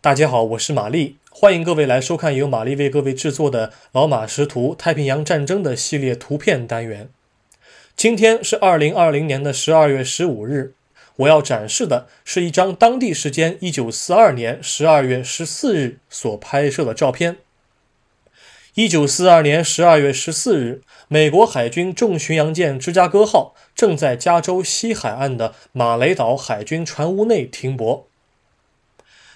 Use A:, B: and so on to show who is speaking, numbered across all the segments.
A: 大家好，我是玛丽，欢迎各位来收看由玛丽为各位制作的《老马识图：太平洋战争》的系列图片单元。今天是二零二零年的十二月十五日，我要展示的是一张当地时间一九四二年十二月十四日所拍摄的照片。一九四二年十二月十四日，美国海军重巡洋舰芝加哥号正在加州西海岸的马雷岛海军船坞内停泊。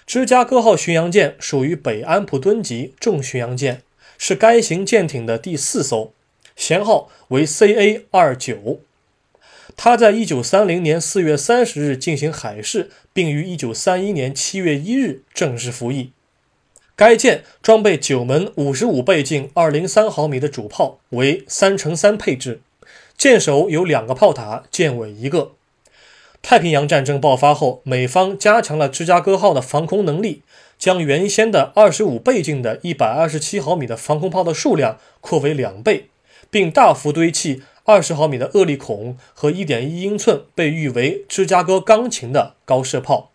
A: 芝加哥号巡洋舰属于北安普敦级重巡洋舰，是该型舰艇的第四艘，舷号为 CA 二九。它在一九三零年四月三十日进行海试，并于一九三一年七月一日正式服役。该舰装备九门五十五倍径二零三毫米的主炮，为三乘三配置，舰首有两个炮塔，舰尾一个。太平洋战争爆发后，美方加强了芝加哥号的防空能力，将原先的二十五倍镜的一百二十七毫米的防空炮的数量扩为两倍，并大幅堆砌二十毫米的厄利孔和一点一英寸被誉为芝加哥钢琴的高射炮。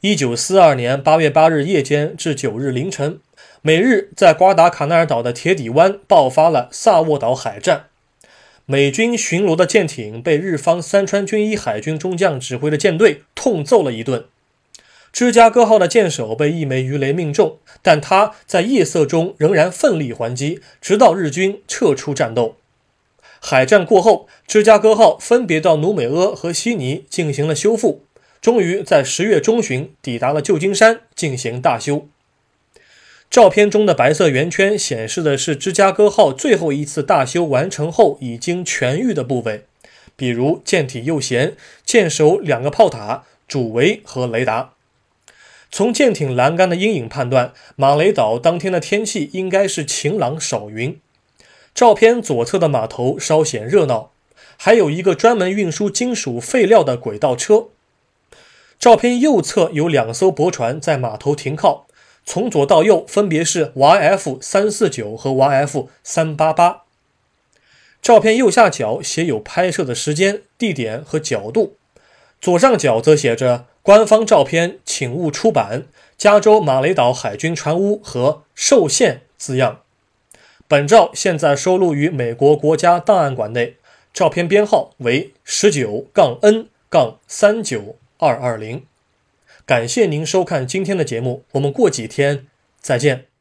A: 一九四二年八月八日夜间至九日凌晨，美日在瓜达卡纳尔岛的铁底湾爆发了萨沃岛海战。美军巡逻的舰艇被日方三川军一海军中将指挥的舰队痛揍了一顿。芝加哥号的舰首被一枚鱼雷命中，但他在夜色中仍然奋力还击，直到日军撤出战斗。海战过后，芝加哥号分别到努美阿和悉尼进行了修复。终于在十月中旬抵达了旧金山进行大修。照片中的白色圆圈显示的是芝加哥号最后一次大修完成后已经痊愈的部位，比如舰体右舷、舰首两个炮塔、主桅和雷达。从舰艇栏杆的阴影判断，马雷岛当天的天气应该是晴朗少云。照片左侧的码头稍显热闹，还有一个专门运输金属废料的轨道车。照片右侧有两艘驳船在码头停靠，从左到右分别是 YF 三四九和 YF 三八八。照片右下角写有拍摄的时间、地点和角度，左上角则写着“官方照片，请勿出版，加州马雷岛海军船坞”和“受限”字样。本照现在收录于美国国家档案馆内，照片编号为十九杠 N 杠三九。二二零，感谢您收看今天的节目，我们过几天再见。